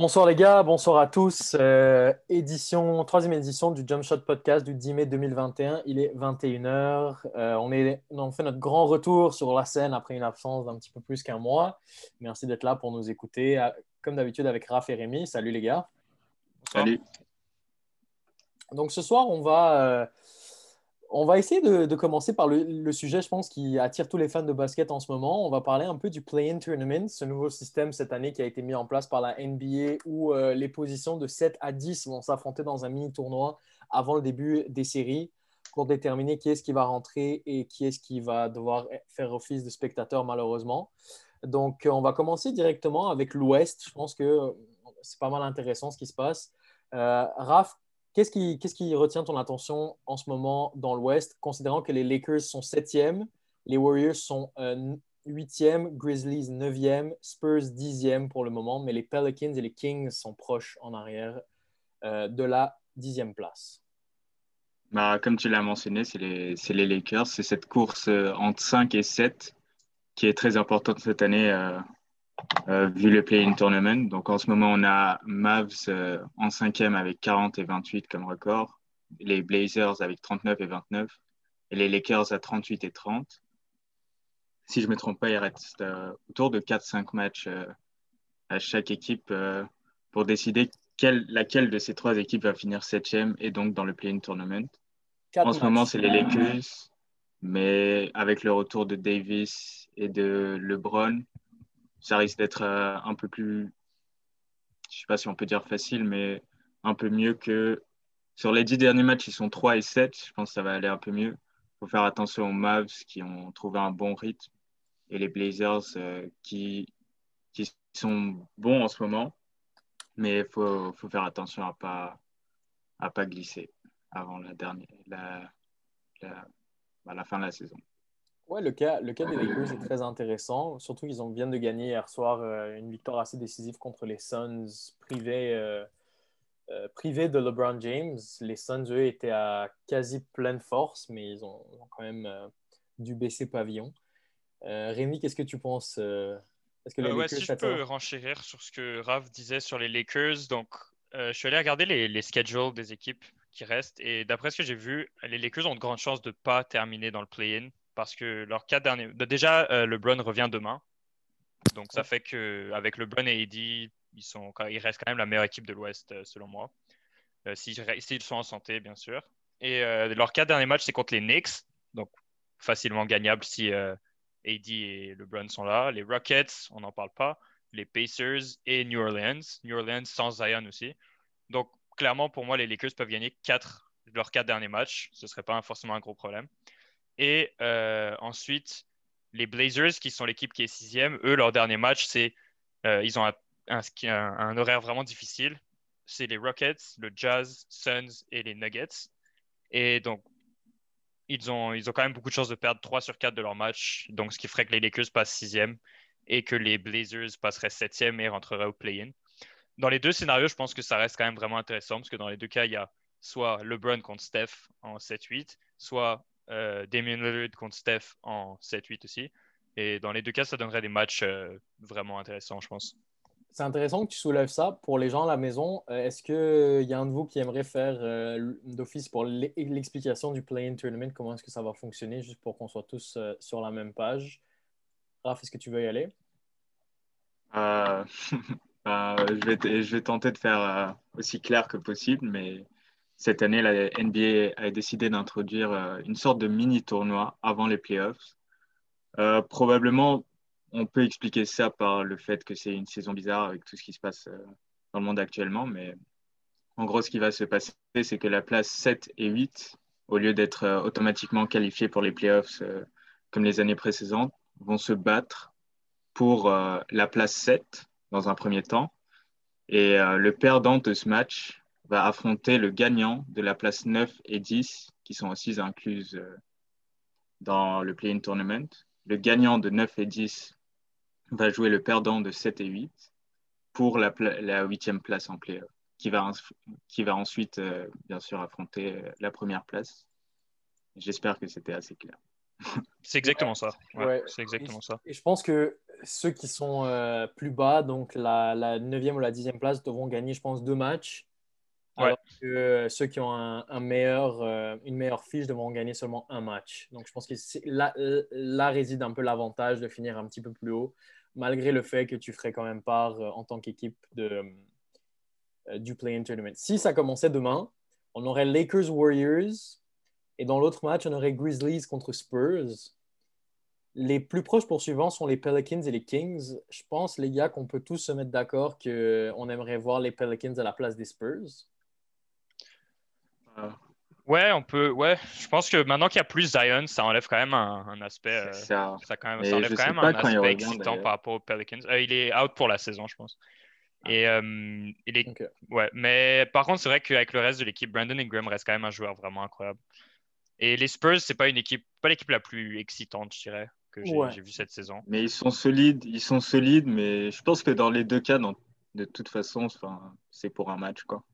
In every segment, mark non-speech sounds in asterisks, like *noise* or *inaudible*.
Bonsoir les gars, bonsoir à tous. Euh, édition, troisième édition du Jump Shot Podcast du 10 mai 2021. Il est 21h. Euh, on, est, on fait notre grand retour sur la scène après une absence d'un petit peu plus qu'un mois. Merci d'être là pour nous écouter. Euh, comme d'habitude avec Raph et Rémi. Salut les gars. Salut. Donc ce soir, on va on va essayer de, commencer par le, sujet, je pense, qui attire tous les fans de basket en ce moment. On va parler un peu du Play-in Tournament, ce nouveau système cette année qui a été mis en place par la NBA où euh, les positions de 7 à 10 vont s'affronter dans un mini-tournoi avant le début des séries pour déterminer qui est-ce qui va rentrer et qui est-ce qui va devoir faire office de spectateur, malheureusement. Donc, on va commencer directement avec l'Ouest. Je pense que c'est pas mal intéressant ce qui se passe. Euh, Raph, Qu'est-ce qui, retient ton attention en ce moment dans l'Ouest, considérant que les Lakers sont septième, les Warriors sont euh, huitième, Grizzlies neuvième, Spurs dixième pour le moment, mais les Pelicans et les Kings sont proches en arrière euh, de la dixième place? Bah, comme tu l'as mentionné, c'est les, Lakers. C'est cette course euh, entre 5 et 7 qui est très importante cette année euh, vu le play-in tournament. Donc en ce moment, on a Mavs euh, en cinquième avec 40 et 28 comme record, les Blazers avec 39 et 29, et les Lakers à 38 et 30. Si je ne me trompe pas, il reste euh, autour de 4-5 matchs à chaque équipe pour décider laquelle de ces trois équipes va finir septième et donc dans le play-in tournament. En ce moment, c'est les Lakers, mais avec le retour de Davis et de LeBron, ça risque d'être euh, un peu plus, je ne sais pas si on peut dire facile, mais un peu mieux que sur les dix derniers matchs, ils sont 3 et 7. Je pense que ça va aller un peu mieux. Il faut faire attention aux Mavs qui ont trouvé un bon rythme et les Blazers euh, qui, qui sont bons en ce moment. Mais il faut, faire attention à ne pas, à pas glisser avant la, dernière, la, la, bah, la fin de la saison. Ouais, le cas, le cas des Lakers est très intéressant. Surtout qu'ils viennent de gagner hier soir euh, une victoire assez décisive contre les Suns privés, euh, euh, privés de LeBron James. Les Suns, eux, étaient à quasi pleine force, mais ils ont, quand même dû baisser pavillon. Rémi, qu'est-ce que tu penses Est-ce que les Lakers, si je peux renchérir sur ce que Rav disait sur les Lakers. Donc, je suis allé regarder les, les schedules des équipes qui restent. Et d'après ce que j'ai vu, les Lakers ont de grandes chances de ne pas terminer dans le play-in parce que leurs quatre derniers. Déjà, euh, LeBron revient demain. Donc, ça fait qu'avec LeBron et Eddie, ils, sont... ils restent quand même la meilleure équipe de l'Ouest, euh, selon moi. Euh, s'ils sont en santé, bien sûr. Et leurs quatre derniers matchs, c'est contre les Knicks. Donc, facilement gagnable si Eddie et LeBron sont là. Les Rockets, on n'en parle pas. Les Pacers et New Orleans. New Orleans sans Zion aussi. Donc, clairement, pour moi, les Lakers peuvent gagner quatre, leurs quatre derniers matchs. Ce ne serait pas forcément un gros problème. Et euh, ensuite, les Blazers, qui sont l'équipe qui est sixième, eux, leur dernier match, c'est euh, ils ont un, horaire vraiment difficile. C'est les Rockets, le Jazz, Suns et les Nuggets. Et donc, ils ont, ils ont quand même beaucoup de chances de perdre 3 sur 4 de leur match. Donc, ce qui ferait que les Lakers passent sixième et que les Blazers passeraient septième et rentreraient au play-in. Dans les deux scénarios, je pense que ça reste quand même vraiment intéressant parce que dans les deux cas, il y a soit LeBron contre Steph en 7-8, soit Damien Lillard contre Steph en 7-8 aussi. Et dans les deux cas, ça donnerait des matchs euh, vraiment intéressants, je pense. C'est intéressant que tu soulèves ça. Pour les gens à la maison, euh, est-ce qu'il y a un de vous qui aimerait faire d'office pour l'explication du Play-in Tournament? Comment est-ce que ça va fonctionner, juste pour qu'on soit tous sur la même page? Raph, est-ce que tu veux y aller? *laughs* Bah, je, vais je vais tenter de faire aussi clair que possible, mais cette année, la NBA a décidé d'introduire euh, une sorte de mini-tournoi avant les playoffs. Euh, probablement, on peut expliquer ça par le fait que c'est une saison bizarre avec tout ce qui se passe euh, dans le monde actuellement, mais en gros, ce qui va se passer, c'est que la place 7 et 8, au lieu d'être automatiquement qualifiées pour les playoffs comme les années précédentes, vont se battre pour la place 7 dans un premier temps. Et le perdant de ce match va affronter le gagnant de la place 9 et 10, qui sont aussi incluses euh, dans le play-in tournament. Le gagnant de 9 et 10 va jouer le perdant de 7 et 8 pour la, huitième place en play qui va, qui va ensuite, euh, bien sûr, affronter euh, la première place. J'espère que c'était assez clair. *laughs* C'est exactement ça. Ouais, c'est exactement ça. Et je pense que ceux qui sont euh, plus bas, donc la, la 9e ou la 10e place, devront gagner, je pense, deux matchs. Alors que ceux qui ont meilleur, une meilleure fiche devront gagner seulement un match. Donc je pense que là, réside un peu l'avantage de finir un petit peu plus haut, malgré le fait que tu ferais quand même part en tant qu'équipe de, du play-in tournament. Si ça commençait demain, on aurait Lakers Warriors et dans l'autre match, on aurait Grizzlies contre Spurs. Les plus proches poursuivants sont les Pelicans et les Kings. Je pense, les gars, qu'on peut tous se mettre d'accord qu'on aimerait voir les Pelicans à la place des Spurs. Euh, ouais, on peut. Ouais, je pense que maintenant qu'il y a plus Zion, ça enlève quand même un, aspect. Euh, ça. quand même, ça enlève quand même un aspect excitant par rapport aux Pelicans. Euh, il est out pour la saison, je pense. Ah. Et, ouais, mais par contre, c'est vrai qu'avec le reste de l'équipe, Brandon Ingram reste quand même un joueur vraiment incroyable. Et les Spurs, c'est pas une équipe, pas l'équipe la plus excitante, je dirais, que j'ai vu cette saison. Mais ils sont solides, ils sont solides, mais je pense que dans les deux cas, de toute façon, c'est pour un match, quoi.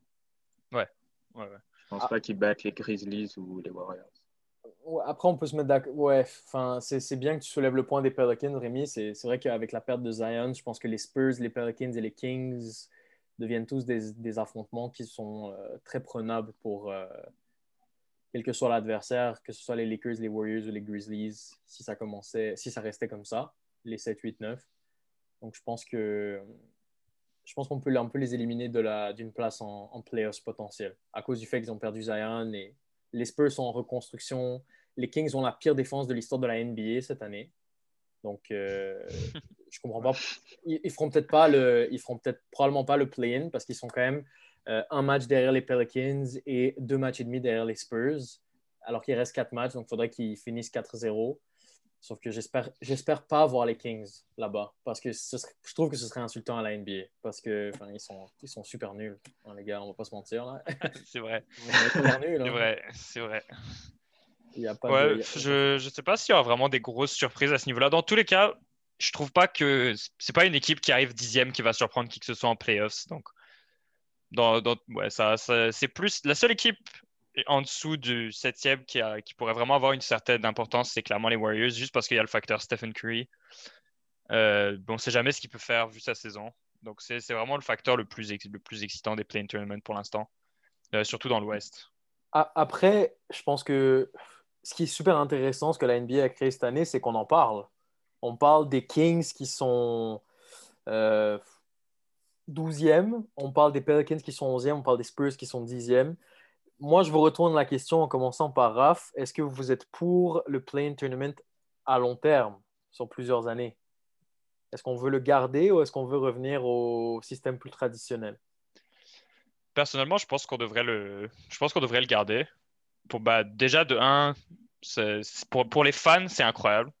Ouais, ouais, ouais. Je pense pas qu'ils battent les Grizzlies ou les Warriors. Après, on peut se mettre d'accord. Ouais, enfin, c'est bien que tu soulèves le point des Pelicans, Rémi. C'est vrai qu'avec la perte de Zion, je pense que les Spurs, les Pelicans et les Kings deviennent tous des, des affrontements qui sont euh, très prenables pour, euh, quel que soit l'adversaire, que ce soit les Lakers, les Warriors ou les Grizzlies, si ça commençait, si ça restait comme ça, les 7, 8, 9. Donc je pense que je pense qu'on peut un peu les éliminer d'une place en, en playoffs potentiel à cause du fait qu'ils ont perdu Zion et les Spurs sont en reconstruction. Les Kings ont la pire défense de l'histoire de la NBA cette année. Donc, euh, *laughs* je comprends pas. Ils, ils feront peut-être pas le, ils feront peut-être probablement pas le play-in parce qu'ils sont quand même euh, un match derrière les Pelicans et deux matchs et demi derrière les Spurs, alors qu'il reste quatre matchs, donc il faudrait qu'ils finissent 4-0. Sauf que j'espère, j'espère pas voir les Kings là-bas, parce que je trouve que ce serait insultant à la NBA, parce que ils sont, ils sont super nuls, hein, les gars, on va pas se mentir. Là. *laughs* c'est vrai. Hein. C'est vrai, c'est vrai. Il a pas ouais, Je ne sais pas s'il y aura vraiment des grosses surprises à ce niveau-là. Dans tous les cas, je trouve pas que c'est pas une équipe qui arrive dixième qui va surprendre qui que ce soit en playoffs. Donc, dans, ouais, ça, c'est plus la seule équipe en dessous du septième qui, qui pourrait vraiment avoir une certaine importance, c'est clairement les Warriors, juste parce qu'il y a le facteur Stephen Curry. Euh, on ne sait jamais ce qu'il peut faire vu sa saison. Donc c'est vraiment le facteur le plus, le plus excitant des play tournament pour l'instant, euh, surtout dans l'Ouest. Après, je pense que ce qui est super intéressant, ce que la NBA a créé cette année, c'est qu'on en parle. On parle des Kings qui sont euh, 12e, on parle des Pelicans qui sont 11e, on parle des Spurs qui sont 10e. Moi, je vous retourne la question en commençant par Raph. Est-ce que vous êtes pour le play tournament à long terme, sur plusieurs années? Est-ce qu'on veut le garder ou est-ce qu'on veut revenir au système plus traditionnel? Personnellement, je pense qu'on devrait le, je pense qu'on devrait le garder. Pour, bah, déjà, de 1, pour, pour les fans, c'est incroyable.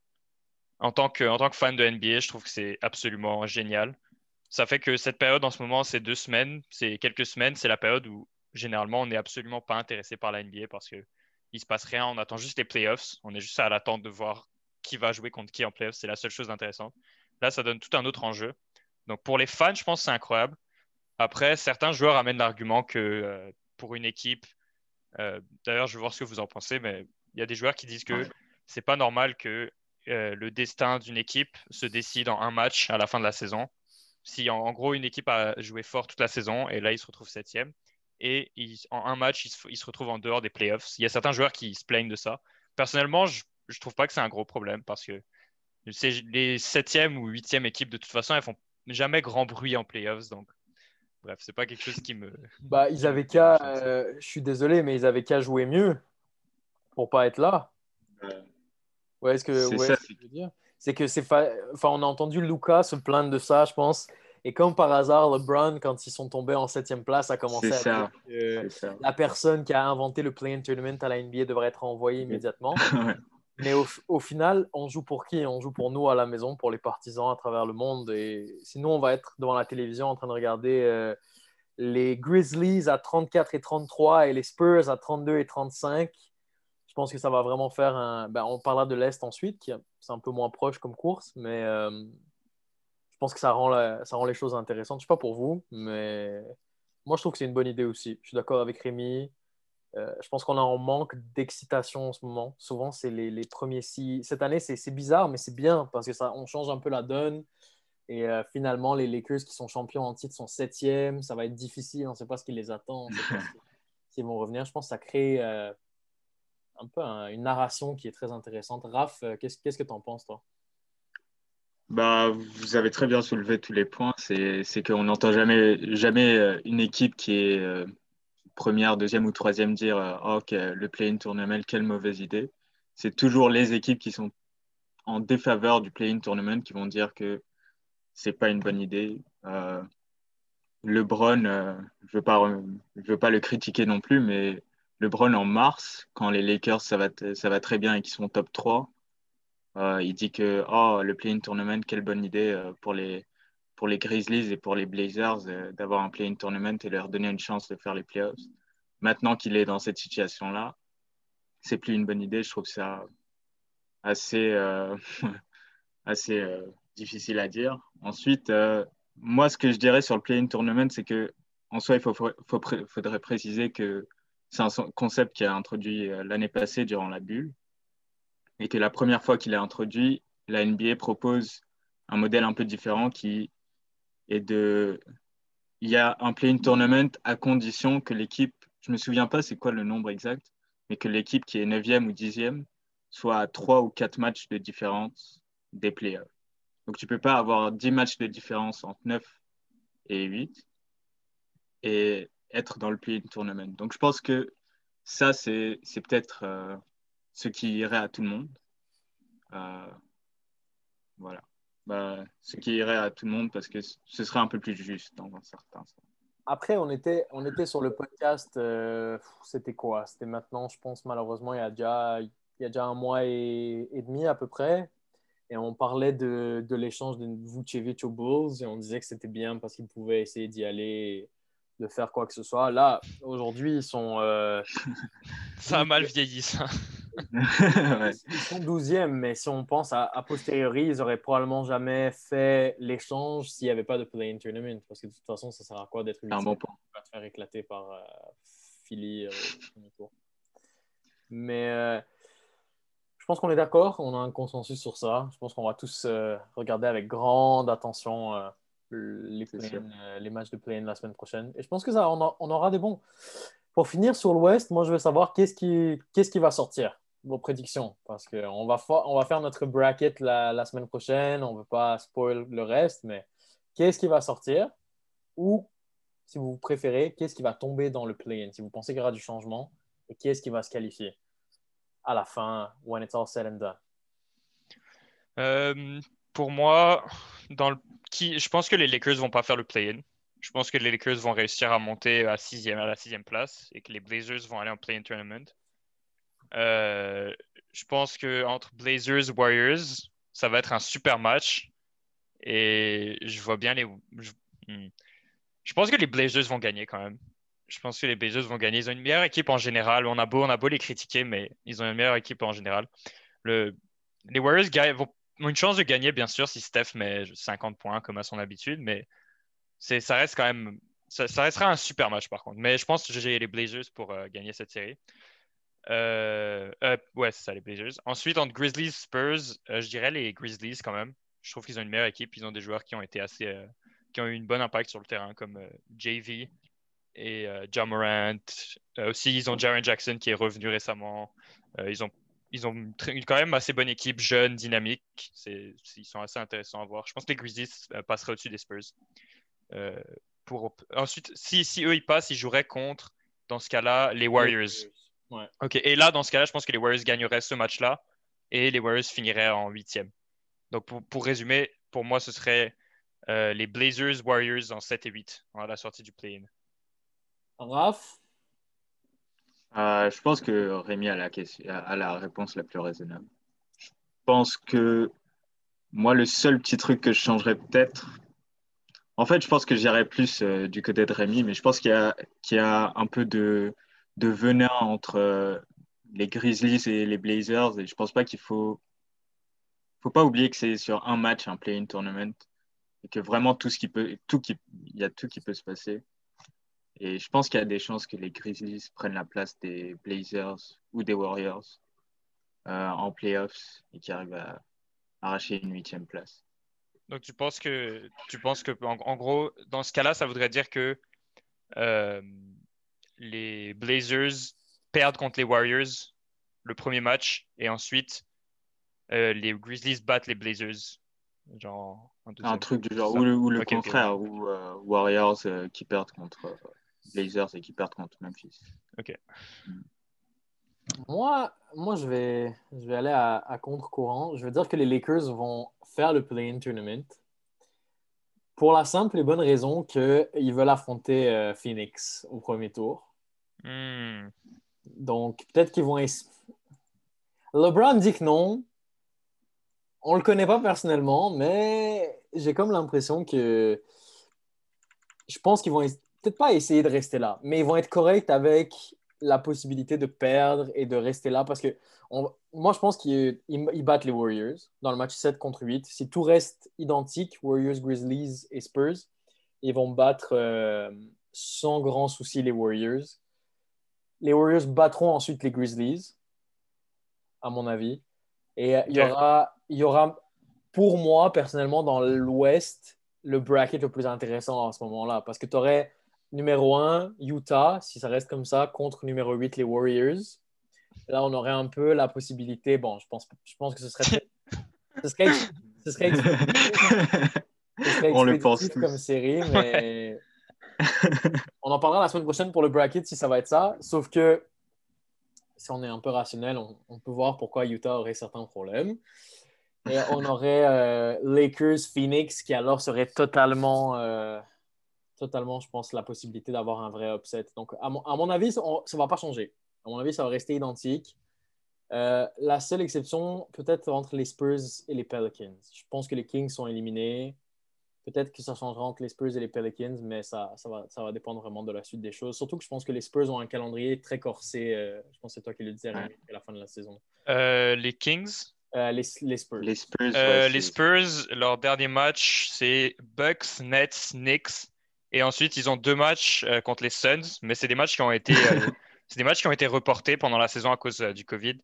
En tant, que, en tant que fan de NBA, je trouve que c'est absolument génial ça fait que cette période en ce moment, c'est deux semaines, c'est quelques semaines, c'est la période où généralement on n'est absolument pas intéressé par la NBA parce qu'il ne se passe rien, on attend juste les playoffs, on est juste à l'attente de voir qui va jouer contre qui en playoffs, c'est la seule chose intéressante. Là, ça donne tout un autre enjeu. Donc pour les fans, je pense que c'est incroyable. Après, certains joueurs amènent l'argument que euh, pour une équipe, euh, d'ailleurs, je vais voir ce que vous en pensez, mais il y a des joueurs qui disent que c'est pas normal que euh, le destin d'une équipe se décide en un match à la fin de la saison si en, gros une équipe a joué fort toute la saison et là il se retrouve septième et en un match il se, retrouve en dehors des playoffs. Il y a certains joueurs qui se plaignent de ça. Personnellement, je ne trouve pas que c'est un gros problème parce que les septième ou huitième équipes de toute façon elles font jamais grand bruit en playoffs donc bref c'est pas quelque chose qui me. *laughs* Bah ils avaient qu'à, euh, je suis désolé mais ils avaient qu'à jouer mieux pour pas être là. Ouais, est-ce que, c'est ça, ce que je veux dire? C'est que c'est enfin on a entendu Lucas se plaindre de ça, je pense. Et comme par hasard, LeBron, quand ils sont tombés en septième place, a commencé à dire que la personne qui a inventé le play-in tournament à la NBA devrait être envoyée immédiatement. *laughs* Mais au, final, on joue pour qui? On joue pour nous à la maison, pour les partisans à travers le monde. Et sinon, on va être devant la télévision en train de regarder euh, les Grizzlies à 34 et 33 et les Spurs à 32 et 35 je pense que ça va vraiment faire un. Ben, on parlera de l'Est ensuite, qui c'est un peu moins proche comme course, mais euh, pense que ça rend, ça rend les choses intéressantes. Je ne sais pas pour vous, mais moi je trouve que c'est une bonne idée aussi. Je suis d'accord avec Rémi. euh, je pense qu'on a un manque d'excitation en ce moment. Souvent, c'est les, les, premiers six. Cette année, c'est bizarre, mais c'est bien parce que ça, on change un peu la donne. Et euh, finalement, les Lakers qui sont champions en titre sont septièmes. Ça va être difficile. On ne sait pas ce qui les attend. S'ils *laughs* vont revenir. Je pense que ça crée euh, un peu une narration qui est très intéressante. Raph, qu'est-ce que tu en penses, toi? Bah, vous avez très bien soulevé tous les points. C'est qu'on n'entend jamais, jamais une équipe qui est première, deuxième ou troisième dire euh, oh, le play-in tournament, quelle mauvaise idée. C'est toujours les équipes qui sont en défaveur du play-in tournament qui vont dire que c'est pas une bonne idée. Euh, LeBron, euh, je ne veux, pas le critiquer non plus, mais LeBron en mars, quand les Lakers ça va, ça va très bien et qu'ils sont top 3, il dit que oh, le play-in tournament, quelle bonne idée pour les, pour les Grizzlies et pour les Blazers euh, d'avoir un play-in tournament et leur donner une chance de faire les playoffs. Maintenant qu'il est dans cette situation-là, c'est plus une bonne idée. Je trouve ça assez, euh, *laughs* assez euh, difficile à dire. Ensuite, moi, ce que je dirais sur le play-in tournament, c'est que en soi, il faut, faudrait préciser que c'est un concept qui a introduit l'année passée durant la bulle et que la première fois qu'il est introduit, la NBA propose un modèle un peu différent qui et de. Il y a un play-in tournament à condition que l'équipe, je ne me souviens pas c'est quoi le nombre exact, mais que l'équipe qui est 9e ou 10e soit à 3 ou 4 matchs de différence des playoffs. Donc tu ne peux pas avoir 10 matchs de différence entre 9 et 8 et être dans le play-in tournament. Donc je pense que ça, c'est peut-être euh, ce qui irait à tout le monde. Euh, voilà bah, ce qui irait à tout le monde parce que ce serait un peu plus juste dans un certain sens. Après, on était, on était sur le podcast, euh, c'était quoi? C'était maintenant, je pense, malheureusement, il y a déjà, il y a déjà un mois et, et demi à peu près. Et on parlait de, de l'échange de Vucevic aux Bulls et on disait que c'était bien parce qu'ils pouvaient essayer d'y aller, de faire quoi que ce soit. Là, aujourd'hui, ils sont. Euh, *laughs* ça a mal vieilli, ça. *laughs* Ils sont 12e, mais si on pense à, posteriori, ils n'auraient probablement jamais fait l'échange s'il n'y avait pas de play-in tournament. Parce que de toute façon, ça sert à quoi d'être un bon point. Pas te faire éclater par euh, Philly euh, Mais euh, je pense qu'on est d'accord, on a un consensus sur ça. Je pense qu'on va tous regarder avec grande attention les, les, matchs de play-in la semaine prochaine. Et je pense que ça, on, on aura des bons. Pour finir sur l'Ouest, moi je veux savoir qu'est-ce qui, qu'est-ce qui va sortir vos prédictions parce qu'on va, on va faire notre bracket la, semaine prochaine. On ne veut pas spoil le reste, mais qu'est-ce qui va sortir? Ou, si vous préférez, qu'est-ce qui va tomber dans le play-in? Si vous pensez qu'il y aura du changement et qui est-ce qui va se qualifier? À la fin, when it's all said and done? Euh, pour moi, dans le, qui, je pense que les Lakers vont pas faire le play-in. Je pense que les Lakers vont réussir à monter à, sixième, à la sixième place et que les Blazers vont aller en play-in tournament. Euh, je pense que entre Blazers Warriors, ça va être un super match. Et je vois bien les. Hmm. Je, pense que les Blazers vont gagner quand même. Je pense que les Blazers vont gagner. Ils ont une meilleure équipe en général. On a beau, on a beau les critiquer, mais ils ont une meilleure équipe en général. Le, les Warriors ont une chance de gagner, bien sûr, si Steph met 50 points comme à son habitude, mais ça reste quand même. Ça, restera un super match par contre. Mais je pense que j'ai les Blazers pour euh, gagner cette série. Euh, euh, ouais, c'est ça, les Blazers. Ensuite, entre Grizzlies Spurs, euh, je dirais les Grizzlies quand même. Je trouve qu'ils ont une meilleure équipe. Ils ont des joueurs qui ont été assez. qui ont eu une bonne impact sur le terrain, comme JV et John Morant. aussi, ils ont Jaren Jackson qui est revenu récemment. ils ont ils ont une, quand même assez bonne équipe, jeune, dynamique. ils sont assez intéressants à voir. Je pense que les Grizzlies passeraient au-dessus des Spurs. pour, ensuite, si, si, eux ils passent, ils joueraient contre, dans ce cas-là, les Warriors. Ok, et là, dans ce cas-là, je pense que les Warriors gagneraient ce match-là et les Warriors finiraient en huitième. Donc, pour, résumer, pour moi, ce serait euh, les Blazers Warriors en 7 et 8 à la sortie du play-in. Raph? Euh, Je pense que Rémi a la, question, a la réponse la plus raisonnable. Je pense que moi, le seul petit truc que je changerais peut-être, en fait, je pense que j'irais plus euh, du côté de Rémi, mais je pense qu'il y, y, a un peu de de venin entre euh, les Grizzlies et les Blazers. Et je pense pas qu'il faut. faut pas oublier que c'est sur un match, un play-in tournament. Et que vraiment, tout ce qui peut. Tout il y a tout qui peut se passer. Et je pense qu'il y a des chances que les Grizzlies prennent la place des Blazers ou des Warriors euh, en playoffs et qui arrivent à arracher une huitième place. Donc tu penses que, tu penses que en, gros, dans ce cas-là, ça voudrait dire que euh, les Blazers perdent contre les Warriors le premier match et ensuite euh, les Grizzlies battent les Blazers. Genre, un truc du genre, ou le, contraire, ou Warriors qui perdent contre Blazers et qui perdent contre Memphis. Ok. Mm. Moi, moi je, vais, je vais aller à, contre-courant. Je veux dire que les Lakers vont faire le play-in tournament pour la simple et bonne raison qu'ils veulent affronter euh, Phoenix au premier tour. Hmm. Donc, peut-être qu'ils vont. LeBron dit que non. On le connaît pas personnellement, mais j'ai comme l'impression que. Je pense qu'ils vont peut-être pas essayer de rester là, mais ils vont être corrects avec la possibilité de perdre et de rester là parce que moi, je pense qu'ils battent les Warriors dans le match 7 contre 8. Si tout reste identique, Warriors, Grizzlies et Spurs, ils vont battre euh, sans grand souci les Warriors. Les Warriors battront ensuite les Grizzlies, à mon avis. Et il y, aura, il y aura, pour moi, personnellement, dans l'Ouest, le bracket le plus intéressant à ce moment-là. Parce que tu aurais numéro 1, Utah, si ça reste comme ça, contre numéro 8, les Warriors. Là, on aurait un peu la possibilité. Bon, je pense, je pense que ce serait. *laughs* ce serait, ce serait, on le pense comme série, mais *laughs* on en parlera la semaine prochaine pour le bracket si ça va être ça. Sauf que si on est un peu rationnel, on, peut voir pourquoi Utah aurait certains problèmes. Et on *laughs* aurait euh, Lakers, Phoenix, qui alors serait totalement euh, totalement, je pense, la possibilité d'avoir un vrai upset. Donc, à mon, avis, ça ne va pas changer. À mon avis, ça va rester identique. Euh, la seule exception, peut-être entre les Spurs et les Pelicans. Je pense que les Kings sont éliminés. Peut-être que ça changera entre les Spurs et les Pelicans, mais ça, ça, va, ça va dépendre vraiment de la suite des choses. Surtout que je pense que les Spurs ont un calendrier très corsé. Euh, je pense que c'est toi qui le disais à la fin de la saison. Euh, les Kings? Les, les, Spurs. Les Spurs, les Spurs, leur dernier match, c'est Bucks, Nets, Knicks, et ensuite, ils ont deux matchs euh, contre les Suns, mais c'est des matchs qui ont été, euh, *laughs* c'est des matchs qui ont été reportés pendant la saison à cause euh, du Covid.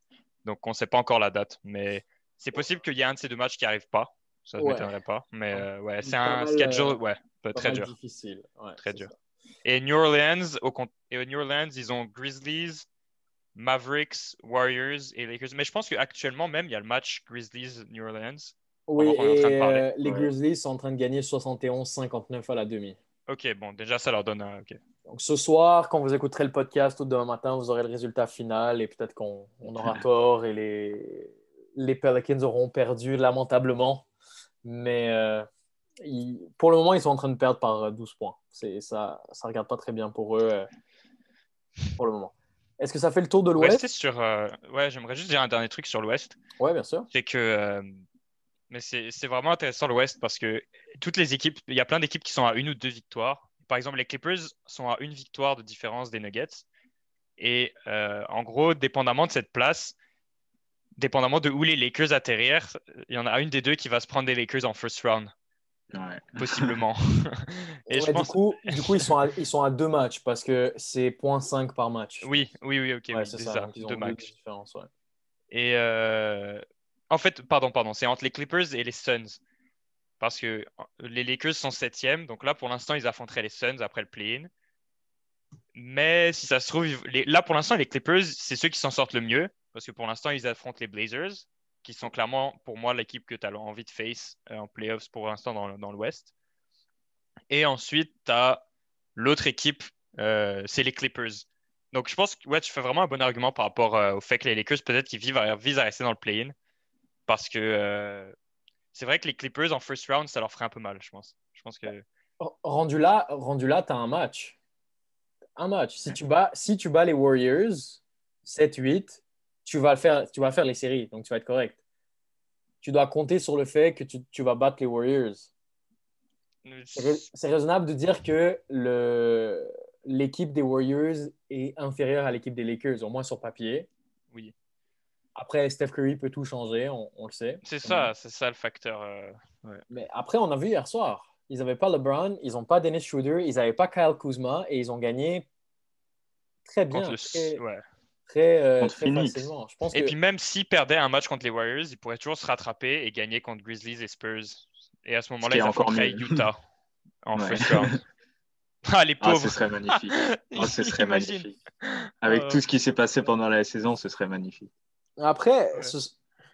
Donc, on ne sait pas encore la date. Mais c'est possible qu'il y ait un de ces deux matchs qui n'arrive pas. Ça ne m'étonnerait pas. Mais ouais, c'est un schedule ouais, très dur. difficile. très dur. Et New Orleans, au, et New Orleans, ils ont Grizzlies, Mavericks, Warriors et Lakers. Mais je pense qu'actuellement même, il y a le match Grizzlies-New Orleans. Oui, et les Grizzlies sont en train de gagner 71-59 à la demi. Ok, bon, déjà, ça leur donne un. Donc, ce soir, quand vous écouterez le podcast ou demain matin, vous aurez le résultat final et peut-être qu'on aura *laughs* tort et les, les Pelicans auront perdu lamentablement. Mais euh, pour le moment, ils sont en train de perdre par 12 points. Ça ne regarde pas très bien pour eux euh, pour le moment. Est-ce que ça fait le tour de l'Ouest? Sur, euh, Ouais, j'aimerais juste dire un dernier truc sur l'Ouest. Ouais, bien sûr. C'est que mais c'est vraiment intéressant l'Ouest parce que toutes les équipes, il y a plein d'équipes qui sont à une ou deux victoires. Par exemple, les Clippers sont à une victoire de différence des Nuggets. Et euh, en gros, dépendamment de cette place, dépendamment de où les Lakers atterrirent, il y en a une des deux qui va se prendre des Lakers en first round. Possiblement. *laughs* Et je pense... du, coup, du coup, ils sont, à, ils sont à deux matchs parce que c'est 0.5 par match. Oui, oui, oui, ok. c'est ça, deux matchs. Et euh, en fait, pardon, pardon, c'est entre les Clippers et les Suns. Parce que les Lakers sont septièmes, donc là, pour l'instant, ils affronteraient les Suns après le play-in. Mais si ça se trouve, là, pour l'instant, les Clippers, c'est ceux qui s'en sortent le mieux. Parce que pour l'instant, ils affrontent les Blazers, qui sont clairement, pour moi, l'équipe que tu as envie de face euh, en playoffs pour l'instant dans, l'Ouest. Et ensuite, tu as l'autre équipe, euh, c'est les Clippers. Donc, je pense que ouais, tu fais vraiment un bon argument par rapport euh, au fait que les Lakers, peut-être qu'ils visent à rester dans le play-in parce que c'est vrai que les Clippers en first round, ça leur ferait un peu mal, je pense. Je pense que... Rendu là, rendu là tu as un match. Un match. Si tu bats, si tu bats les Warriors 7-8, tu vas, faire, tu vas faire les séries, donc tu vas être correct. Tu dois compter sur le fait que tu, tu vas battre les Warriors. C'est raisonnable de dire que l'équipe des Warriors est inférieure à l'équipe des Lakers, au moins sur papier. Oui. Après, Steph Curry peut tout changer, on, le sait. C'est ça, c'est ça le facteur. Euh, Mais après, on a vu hier soir. ils n'avaient pas LeBron, ils n'ont pas Dennis Schroeder, ils n'avaient pas Kyle Kuzma et ils ont gagné très bien. très, très, euh, facilement. et puis même s'ils perdaient un match contre les Warriors, ils pourraient toujours se rattraper et gagner contre Grizzlies et Spurs. Et à ce moment-là, ils affronteraient Utah en first round. Ah, les pauvres. *laughs* Ah, ce serait magnifique. Ah, ce serait magnifique. Avec euh. tout ce qui s'est passé pendant la saison, ce serait magnifique. Après, Ce...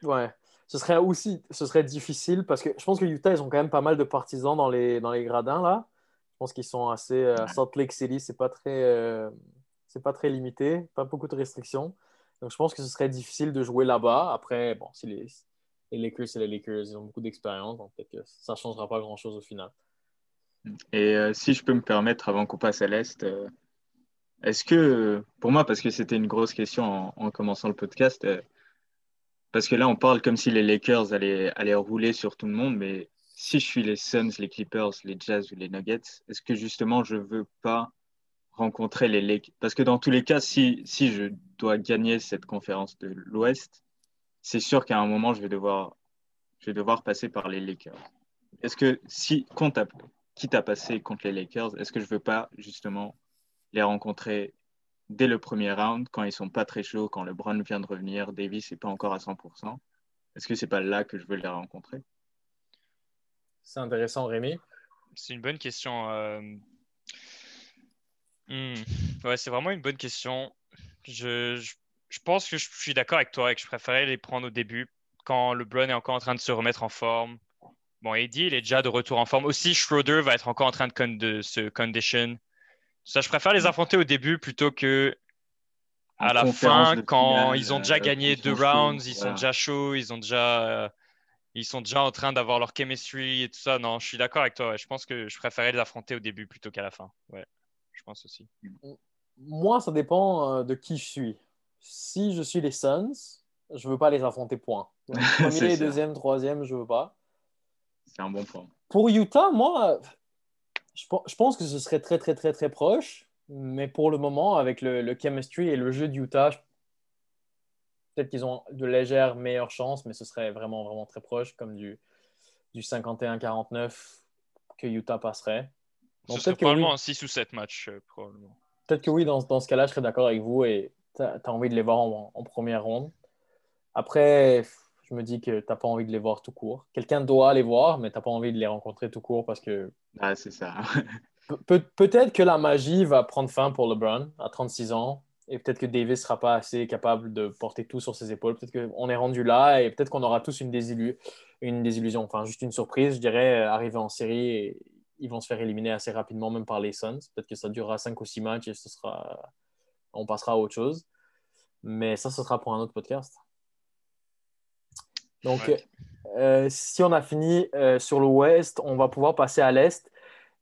ouais ce serait aussi ce serait difficile parce que je pense que Utah, ils ont quand même pas mal de partisans dans les, dans les gradins là. Je pense qu'ils sont assez. Euh, Salt Lake City, c'est pas très. Euh, c'est pas très limité, pas beaucoup de restrictions. Donc je pense que ce serait difficile de jouer là-bas. Après, bon, si les, Lakers, c'est les Lakers, ils ont beaucoup d'expérience, donc ça ne changera pas grand-chose au final. Et euh, si je peux me permettre, avant qu'on passe à l'Est, est-ce que, pour moi, parce que c'était une grosse question en, en commençant le podcast, parce que là, on parle comme si les Lakers allaient, allaient rouler sur tout le monde, mais si je suis les Suns, les Clippers, les Jazz ou les Nuggets, est-ce que justement je ne veux pas rencontrer les Lakers Parce que dans tous les cas, si, si je dois gagner cette conférence de l'Ouest, c'est sûr qu'à un moment, je vais devoir, je vais devoir passer par les Lakers. Est-ce que si, quitte à passer contre les Lakers, est-ce que je ne veux pas justement les rencontrer dès le premier round, quand ils sont pas très chauds, quand LeBron vient de revenir, Davis n'est pas encore à 100%. Est-ce que c'est pas là que je veux les rencontrer? C'est intéressant, Rémi. C'est une bonne question. Euh, hmm. Ouais, c'est vraiment une bonne question. Je, je, pense que je suis d'accord avec toi et que je préférais les prendre au début, quand LeBron est encore en train de se remettre en forme. Bon, Eddie, il est déjà de retour en forme. Aussi, Schroeder va être encore en train de, de se condition. Ça, je préfère les mm. affronter au début plutôt que à la fin, quand ils ont déjà euh, gagné deux rounds, ils sont déjà chauds, ils ont déjà, euh, ils sont déjà en train d'avoir leur chemistry et tout ça. Non, je suis d'accord avec toi. Je pense que je préférais les affronter au début plutôt qu'à la fin. Ouais, je pense aussi. Moi, ça dépend euh, de qui je suis. Si je suis les Suns, je veux pas les affronter, point. *laughs* Premier, deuxième, troisième, je veux pas. C'est un bon point. Pour Utah, moi, je, pense que ce serait très, très, très, très proche. Mais pour le moment, avec le, chemistry et le jeu d'Utah, peut-être qu'ils ont de légères meilleures chances, mais ce serait vraiment, vraiment très proche, comme du, du 51-49 que Utah passerait. Ce serait probablement un 6 ou 7 matchs, euh, probablement. Peut-être que oui, dans, dans, ce cas-là, je serais d'accord avec vous et tu as, envie de les voir en, en première ronde. Après, je me dis que tu n'as pas envie de les voir tout court. Quelqu'un doit les voir, mais tu n'as pas envie de les rencontrer tout court parce que. Ah, c'est ça. *laughs* peut-être que la magie va prendre fin pour LeBron à 36 ans et peut-être que Davis ne sera pas assez capable de porter tout sur ses épaules. Peut-être qu'on est rendu là et peut-être qu'on aura tous une, une désillusion, enfin juste une surprise, je dirais, arriver en série et ils vont se faire éliminer assez rapidement, même par les Suns. Peut-être que ça durera 5 ou 6 matchs et ce sera... on passera à autre chose. Mais ça, ce sera pour un autre podcast. Donc, euh, si on a fini euh, sur l'ouest, on va pouvoir passer à l'est.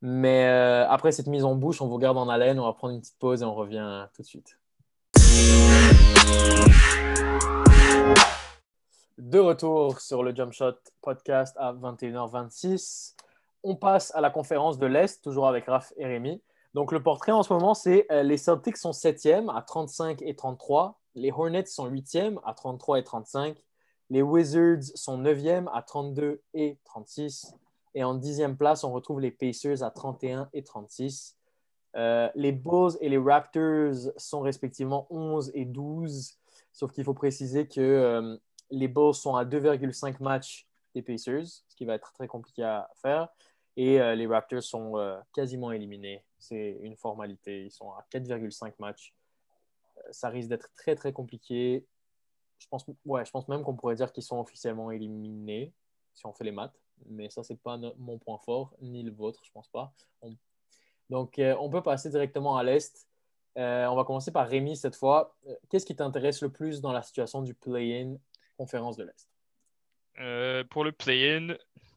Mais euh, après cette mise en bouche, on vous garde en haleine. On va prendre une petite pause et on revient tout de suite. De retour sur le Jump Shot podcast à 21h26. On passe à la conférence de l'Est, toujours avec Raph et Rémi. Donc, le portrait en ce moment, c'est les Celtics sont 7e à 35 et 33. Les Hornets sont 8e à 33 et 35. Les Wizards sont 9e à 32 et 36. Et en 10e place, on retrouve les Pacers à 31 et 36. Euh, les Bulls et les Raptors sont respectivement 11 et 12. Sauf qu'il faut préciser que euh, les Bulls sont à 2,5 matchs des Pacers, ce qui va être très compliqué à faire. Et euh, les Raptors sont quasiment éliminés. C'est une formalité. Ils sont à 4,5 matchs. ça risque d'être très, très compliqué je pense, ouais, je pense même qu'on pourrait dire qu'ils sont officiellement éliminés si on fait les maths. Mais ça, c'est pas mon point fort, ni le vôtre, je pense pas. Donc, euh, on peut passer directement à l'Est. Euh, on va commencer par Rémi cette fois. Euh, qu'est-ce qui t'intéresse le plus dans la situation du play-in conférence de l'Est? Pour le play-in,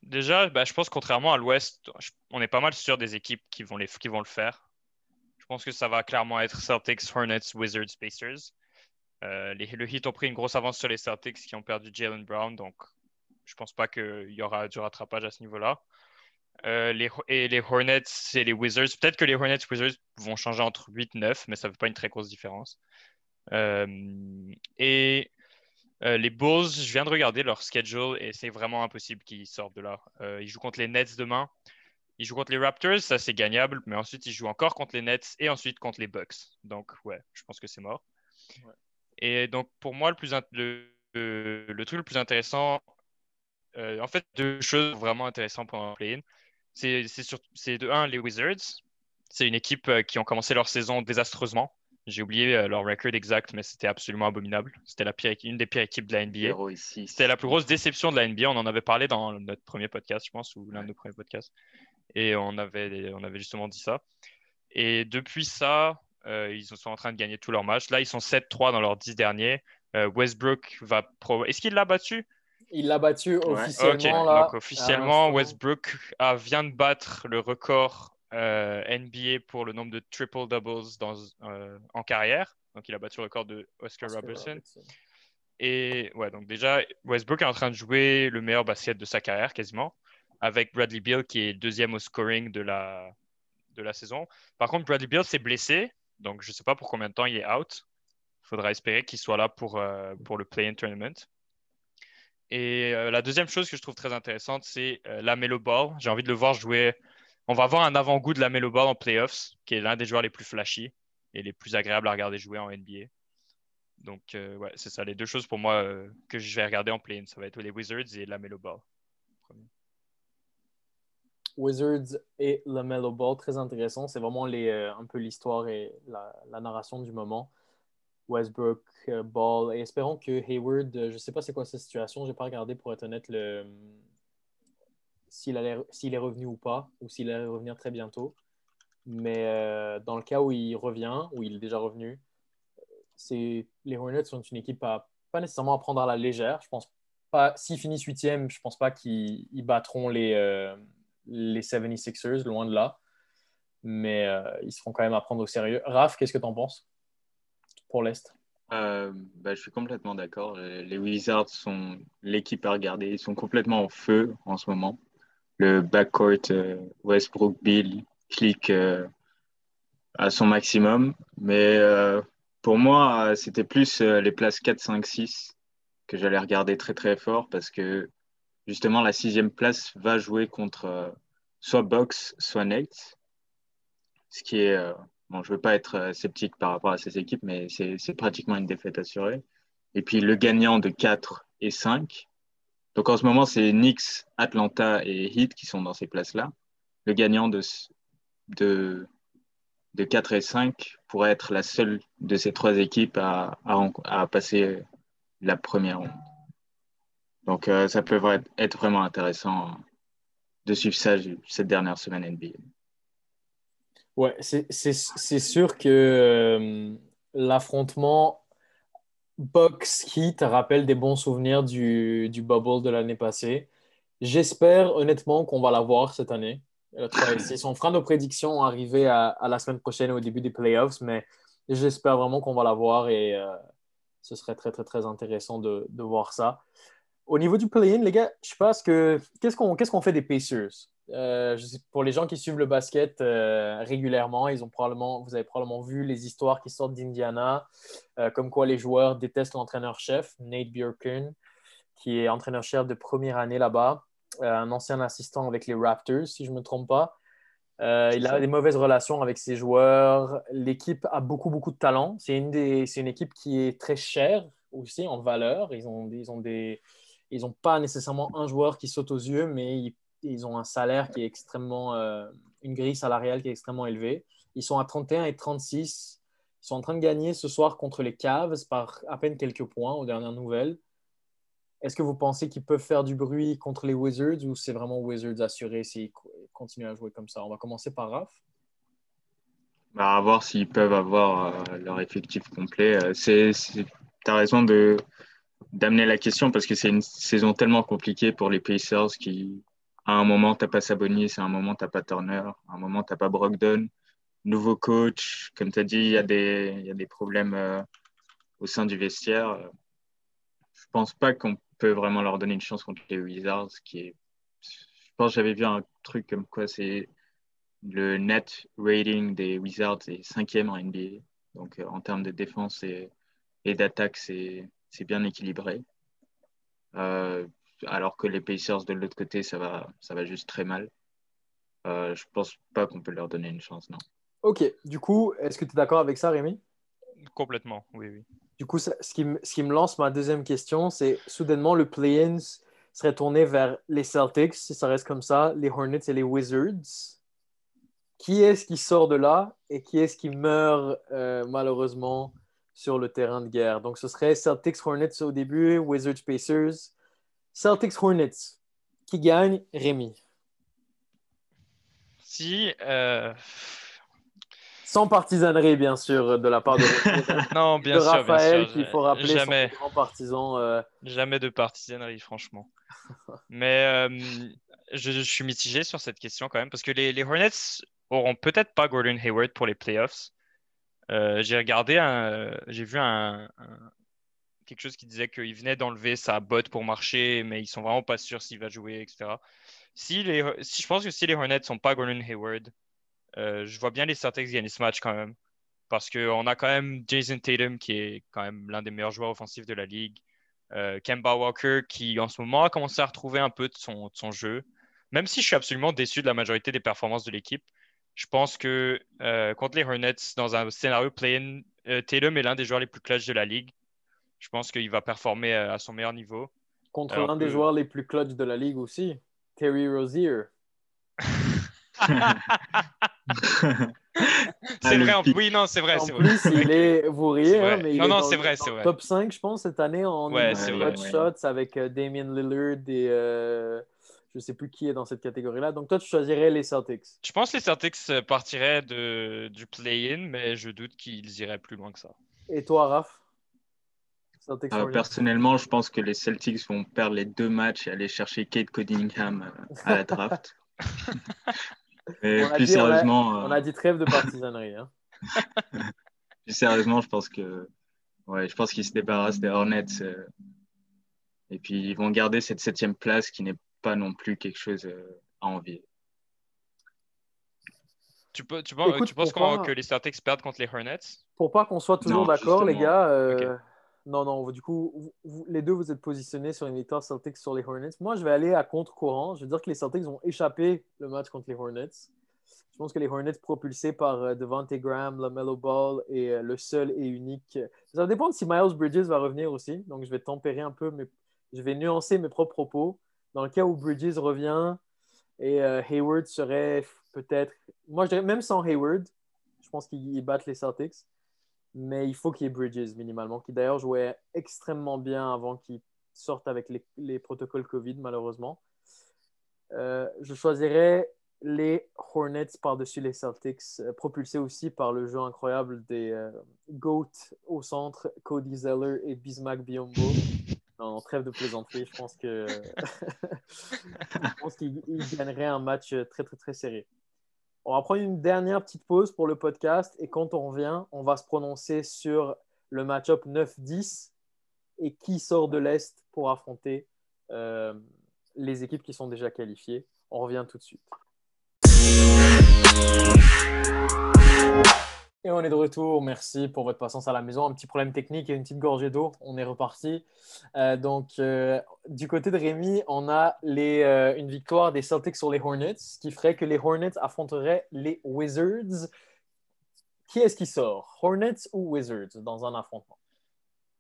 déjà, bah, je pense contrairement à l'Ouest, on est pas mal sûr des équipes qui vont, le faire. Je pense que ça va clairement être Celtics, Hornets, Wizards, Pacers. Euh, les, le Heat ont pris une grosse avance sur les Celtics qui ont perdu Jalen Brown, donc je pense pas qu'il y aura du rattrapage à ce niveau-là. Euh, les, et les Hornets et les Wizards, peut-être que les Hornets et Wizards vont changer entre 8 et 9, mais ça ne fait pas une très grosse différence. Euh, et les Bulls, je viens de regarder leur schedule et c'est vraiment impossible qu'ils sortent de là. ils jouent contre les Nets demain. Ils jouent contre les Raptors, ça c'est gagnable, mais ensuite ils jouent encore contre les Nets et ensuite contre les Bucks. Donc ouais, je pense que c'est mort. Et donc pour moi, le, plus le, le, truc le plus intéressant, euh, en fait, deux choses vraiment intéressantes pendant le play-in. C'est de un, les Wizards. C'est une équipe euh, qui ont commencé leur saison désastreusement. J'ai oublié euh, leur record exact, mais c'était absolument abominable. C'était la pire, une des pires équipes de la NBA. C'était la plus grosse déception de la NBA. On en avait parlé dans notre premier podcast, je pense, ou l'un de nos premiers podcasts. Et on avait, on avait justement dit ça. Et depuis ça, euh, ils sont en train de gagner tous leurs matchs. Là, ils sont 7-3 dans leurs 10 derniers. Euh, Westbrook va. Pro... Est-ce qu'il l'a battu? Il l'a battu officiellement. Là. Donc, officiellement, ah, Westbrook a, vient de battre le record NBA pour le nombre de triple doubles dans, en carrière. Donc, il a battu le record de Oscar, Robertson. Et ouais, donc déjà, Westbrook est en train de jouer le meilleur basket de sa carrière quasiment avec Bradley Beal qui est deuxième au scoring de la, de la saison. Par contre, Bradley Beal s'est blessé, donc je ne sais pas pour combien de temps il est out. Il faudra espérer qu'il soit là pour, euh, pour le play-in tournament. Et euh, la deuxième chose que je trouve très intéressante, c'est euh, la Melo Ball. J'ai envie de le voir jouer. On va avoir un avant-goût de la Melo Ball en playoffs, qui est l'un des joueurs les plus flashy et les plus agréables à regarder jouer en NBA. Donc, ouais, c'est ça, les deux choses pour moi que je vais regarder en play-in. Ça va être les Wizards et la Melo Ball. Wizards et le Mellow Ball, très intéressant. C'est vraiment euh, un peu l'histoire et la, narration du moment. Westbrook, euh, Ball, et espérons que Hayward, euh, je ne sais pas c'est quoi sa situation, je n'ai pas regardé pour être honnête le... s'il est revenu ou pas, ou s'il allait revenir très bientôt. Mais dans le cas où il revient, où il est déjà revenu, c'est les Hornets sont une équipe à, pas nécessairement à prendre à la légère. Je pense pas, s'ils finissent huitième, je pense pas qu'ils battront les, les 76ers, loin de là. Mais euh, ils seront quand même à prendre au sérieux. Raph, qu'est-ce que tu en penses pour l'Est? Euh, bah, Je suis complètement d'accord. Les Wizards sont l'équipe à regarder. Ils sont complètement en feu en ce moment. Le backcourt euh, Westbrook, Bill clique à son maximum. Mais pour moi, c'était plus les places 4, 5, 6 que j'allais regarder très très fort parce que justement, la sixième place va jouer contre euh, soit Box, soit Nate. Ce qui est. Euh, bon, je ne veux pas être euh, sceptique par rapport à ces équipes, mais c'est pratiquement une défaite assurée. Et puis le gagnant de 4 et 5. Donc en ce moment, c'est Knicks, Atlanta et Heat qui sont dans ces places-là. Le gagnant de, de, de 4 et 5 pourrait être la seule de ces trois équipes à, à, passer la première ronde. Donc, euh, ça peut être vraiment intéressant de suivre ça cette dernière semaine NBA. Ouais, c'est sûr que euh, l'affrontement Box-Heat rappelle des bons souvenirs du, du bubble de l'année passée. J'espère honnêtement qu'on va l'avoir cette année. On fera nos prédictions à, à, la semaine prochaine au début des playoffs, mais j'espère vraiment qu'on va l'avoir et euh, ce serait très, très, très intéressant de, de voir ça. Au niveau du play-in, les gars, je pense que qu'est-ce qu'on qu'est-ce qu'on fait des Pacers? Euh, Pour les gens qui suivent le basket euh, régulièrement, ils ont probablement, vous avez probablement vu les histoires qui sortent d'Indiana, euh, comme quoi les joueurs détestent l'entraîneur-chef, Nate Bjorken, qui est entraîneur-chef de première année là-bas, un ancien assistant avec les Raptors, si je ne me trompe pas. il a des mauvaises relations avec ses joueurs. L'équipe a beaucoup, beaucoup de talent. C'est une, des, une équipe qui est très chère aussi en valeur. Ils ont, ils ont des, ils n'ont pas nécessairement un joueur qui saute aux yeux, mais ils, ont un salaire qui est extrêmement, euh, une grille salariale qui est extrêmement élevée. Ils sont à 31 et 36. Ils sont en train de gagner ce soir contre les Cavs par à peine quelques points aux dernières nouvelles. Est-ce que vous pensez qu'ils peuvent faire du bruit contre les Wizards ou c'est vraiment Wizards assurés s'ils continuent à jouer comme ça? On va commencer par Raph. Bah, à voir s'ils peuvent avoir euh, leur effectif complet. Euh, tu as raison d'amener la question parce que c'est une saison tellement compliquée pour les Pacers qui, à un moment, tu n'as pas Sabonis, à un moment, tu n'as pas Turner, à un moment, tu n'as pas Brogdon. Nouveau coach, comme tu as dit, il y, y a des problèmes euh, au sein du vestiaire. Je pense pas qu'on peut vraiment leur donner une chance contre les Wizards. Qui est... Je pense que j'avais vu un truc comme quoi c'est le net rating des Wizards est cinquième en NBA. Donc, euh, en termes de défense et, d'attaque, c'est bien équilibré. Euh, alors que les Pacers de l'autre côté, ça va, ça va juste très mal. euh, je pense pas qu'on peut leur donner une chance, non. Ok, du coup, est-ce que tu es d'accord avec ça, Rémi? Complètement, oui, oui. Du coup, ce, qui ce, qui me lance ma deuxième question, c'est soudainement le play-in serait tourné vers les Celtics, si ça reste comme ça, les Hornets et les Wizards. Qui est-ce qui sort de là et qui est-ce qui meurt euh, malheureusement sur le terrain de guerre? Donc, ce serait Celtics Hornets au début, Wizards Pacers. Celtics Hornets. Qui gagne? Rémi? Si. Euh, sans partisanerie, bien sûr, de la part de, *laughs* non, bien sûr, Raphaël, qu'il faut rappeler jamais, grand partisan. Euh. Jamais de partisanerie, franchement. *laughs* Mais euh, je, suis mitigé sur cette question quand même, parce que les, les Hornets auront peut-être pas Gordon Hayward pour les playoffs. Euh, j'ai regardé, j'ai vu un, quelque chose qui disait qu'il venait d'enlever sa botte pour marcher, mais ils sont vraiment pas sûrs s'il va jouer, etc. Si les, si, je pense que si les Hornets sont pas Gordon Hayward, euh, je vois bien les Celtics gagner ce match quand même. Parce qu'on a quand même Jason Tatum qui est quand même l'un des meilleurs joueurs offensifs de la ligue. Euh, Kemba Walker qui en ce moment a commencé à retrouver un peu de son, jeu. Même si je suis absolument déçu de la majorité des performances de l'équipe, je pense que euh, contre les Hornets, dans un scénario play-in, Tatum est l'un des joueurs les plus clutch de la ligue. Je pense qu'il va performer à son meilleur niveau. Contre l'un des joueurs les plus clutch de la ligue aussi, Terry Rozier. *laughs* c'est vrai, en... oui, non, c'est vrai. En plus, il est, vous riez, hein, mais il non, est non, c'est vrai, c'est vrai. top 5, je pense, cette année en ouais, shots avec euh, Damien Lillard et euh, je ne sais plus qui est dans cette catégorie-là. Donc, toi, tu choisirais les Celtics. Je pense que les Celtics euh, partiraient de, du play-in, mais je doute qu'ils iraient plus loin que ça. Et toi, Raph? Personnellement, je pense que les Celtics vont perdre les deux matchs et aller chercher Kate Cunningham à la *laughs* draft. plus sérieusement. On a, dit trêve de partisanerie. Hein. *laughs* plus sérieusement, je pense que ouais, je pense qu'ils se débarrassent des Hornets. Euh, et puis ils vont garder cette septième place qui n'est pas non plus quelque chose euh, à envier. Tu, peux, tu, tu penses que les Celtics perdent contre les Hornets? Pour pas qu'on soit toujours d'accord, les gars, euh, non, non, du coup, les deux, vous êtes positionnés sur une victoire Celtics sur les Hornets. Moi, je vais aller à contre-courant. Je veux dire que les Celtics ont échappé le match contre les Hornets. Je pense que les Hornets, propulsés par euh, Devante Graham, LaMelo Ball et euh, le seul et unique. Ça va dépendre si Miles Bridges va revenir aussi. Donc, je vais tempérer un peu, mais je vais nuancer mes propres propos. Dans le cas où Bridges revient et euh, Hayward serait peut-être. Moi, je dirais même sans Hayward, je pense qu'ils battent les Celtics mais il faut qu'il y ait Bridges minimalement, qui d'ailleurs jouait extrêmement bien avant qu'il sorte avec les, protocoles Covid, malheureusement. Euh, je choisirais les Hornets par-dessus les Celtics, euh, propulsés aussi par le jeu incroyable des euh, GOAT au centre, Cody Zeller et Bismack Biombo. Non, trêve de plaisanterie, je pense que *laughs* je pense qu'ils gagneraient un match très très très serré. On va prendre une dernière petite pause pour le podcast et quand on revient, on va se prononcer sur le match-up 9-10 et qui sort de l'Est pour affronter euh, les équipes qui sont déjà qualifiées. On revient tout de suite. Et on est de retour. Merci pour votre patience à la maison. Un petit problème technique et une petite gorgée d'eau. On est reparti. Euh, donc, euh, du côté de Rémi, on a les, euh, une victoire des Celtics sur les Hornets, ce qui ferait que les Hornets affronteraient les Wizards. Qui est-ce qui sort? Hornets ou Wizards dans un affrontement?